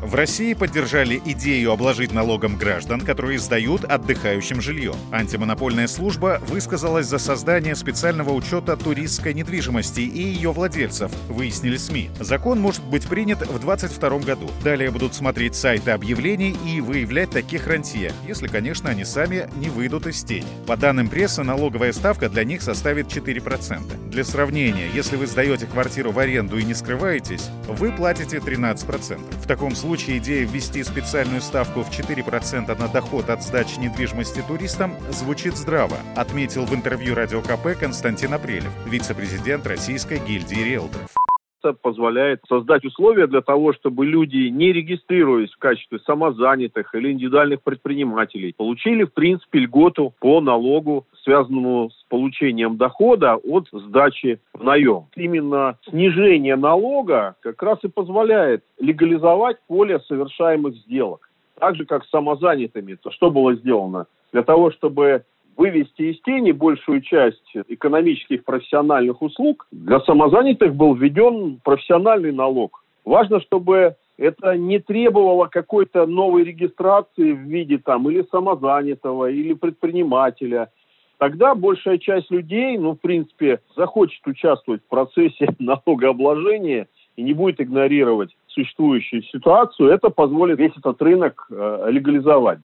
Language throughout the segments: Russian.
В России поддержали идею обложить налогом граждан, которые сдают отдыхающим жилье. Антимонопольная служба высказалась за создание специального учета туристской недвижимости и ее владельцев, выяснили СМИ. Закон может быть принят в 2022 году. Далее будут смотреть сайты объявлений и выявлять таких рантье, если, конечно, они сами не выйдут из тени. По данным прессы, налоговая ставка для них составит 4%. Для сравнения, если вы сдаете квартиру в аренду и не скрываетесь, вы платите 13%. В таком случае случае идея ввести специальную ставку в 4% на доход от сдачи недвижимости туристам звучит здраво, отметил в интервью Радио КП Константин Апрелев, вице-президент Российской гильдии риэлторов. Позволяет создать условия для того, чтобы люди, не регистрируясь в качестве самозанятых или индивидуальных предпринимателей, получили, в принципе, льготу по налогу, связанному с получением дохода от сдачи в наем. Именно снижение налога как раз и позволяет легализовать поле совершаемых сделок. Так же, как с самозанятыми. То что было сделано? Для того, чтобы вывести из тени большую часть экономических профессиональных услуг, для самозанятых был введен профессиональный налог. Важно, чтобы это не требовало какой-то новой регистрации в виде там или самозанятого, или предпринимателя. Тогда большая часть людей, ну, в принципе, захочет участвовать в процессе налогообложения и не будет игнорировать существующую ситуацию. Это позволит весь этот рынок э, легализовать.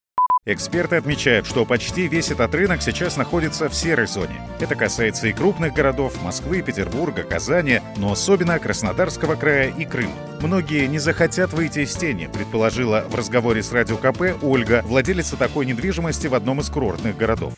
Эксперты отмечают, что почти весь этот рынок сейчас находится в серой зоне. Это касается и крупных городов Москвы, Петербурга, Казани, но особенно Краснодарского края и Крыма. Многие не захотят выйти из тени, предположила в разговоре с Радио КП Ольга, владелица такой недвижимости в одном из курортных городов.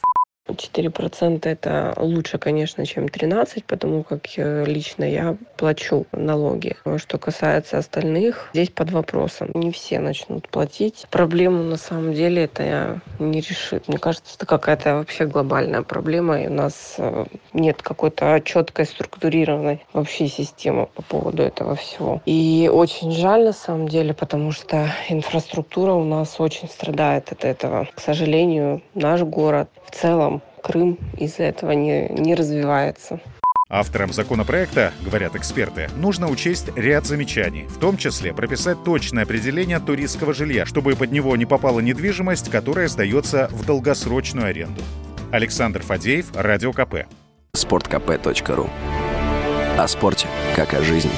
4% это лучше, конечно, чем 13%, потому как э, лично я плачу налоги. Что касается остальных, здесь под вопросом. Не все начнут платить. Проблему на самом деле это не решит. Мне кажется, это какая-то вообще глобальная проблема, и у нас э, нет какой-то четкой структурированной вообще системы по поводу этого всего. И очень жаль на самом деле, потому что инфраструктура у нас очень страдает от этого. К сожалению, наш город в целом Крым из-за этого не, не развивается. Авторам законопроекта, говорят эксперты, нужно учесть ряд замечаний, в том числе прописать точное определение туристского жилья, чтобы под него не попала недвижимость, которая сдается в долгосрочную аренду. Александр Фадеев, Радио КП. Спорткп.ру О спорте, как о жизни.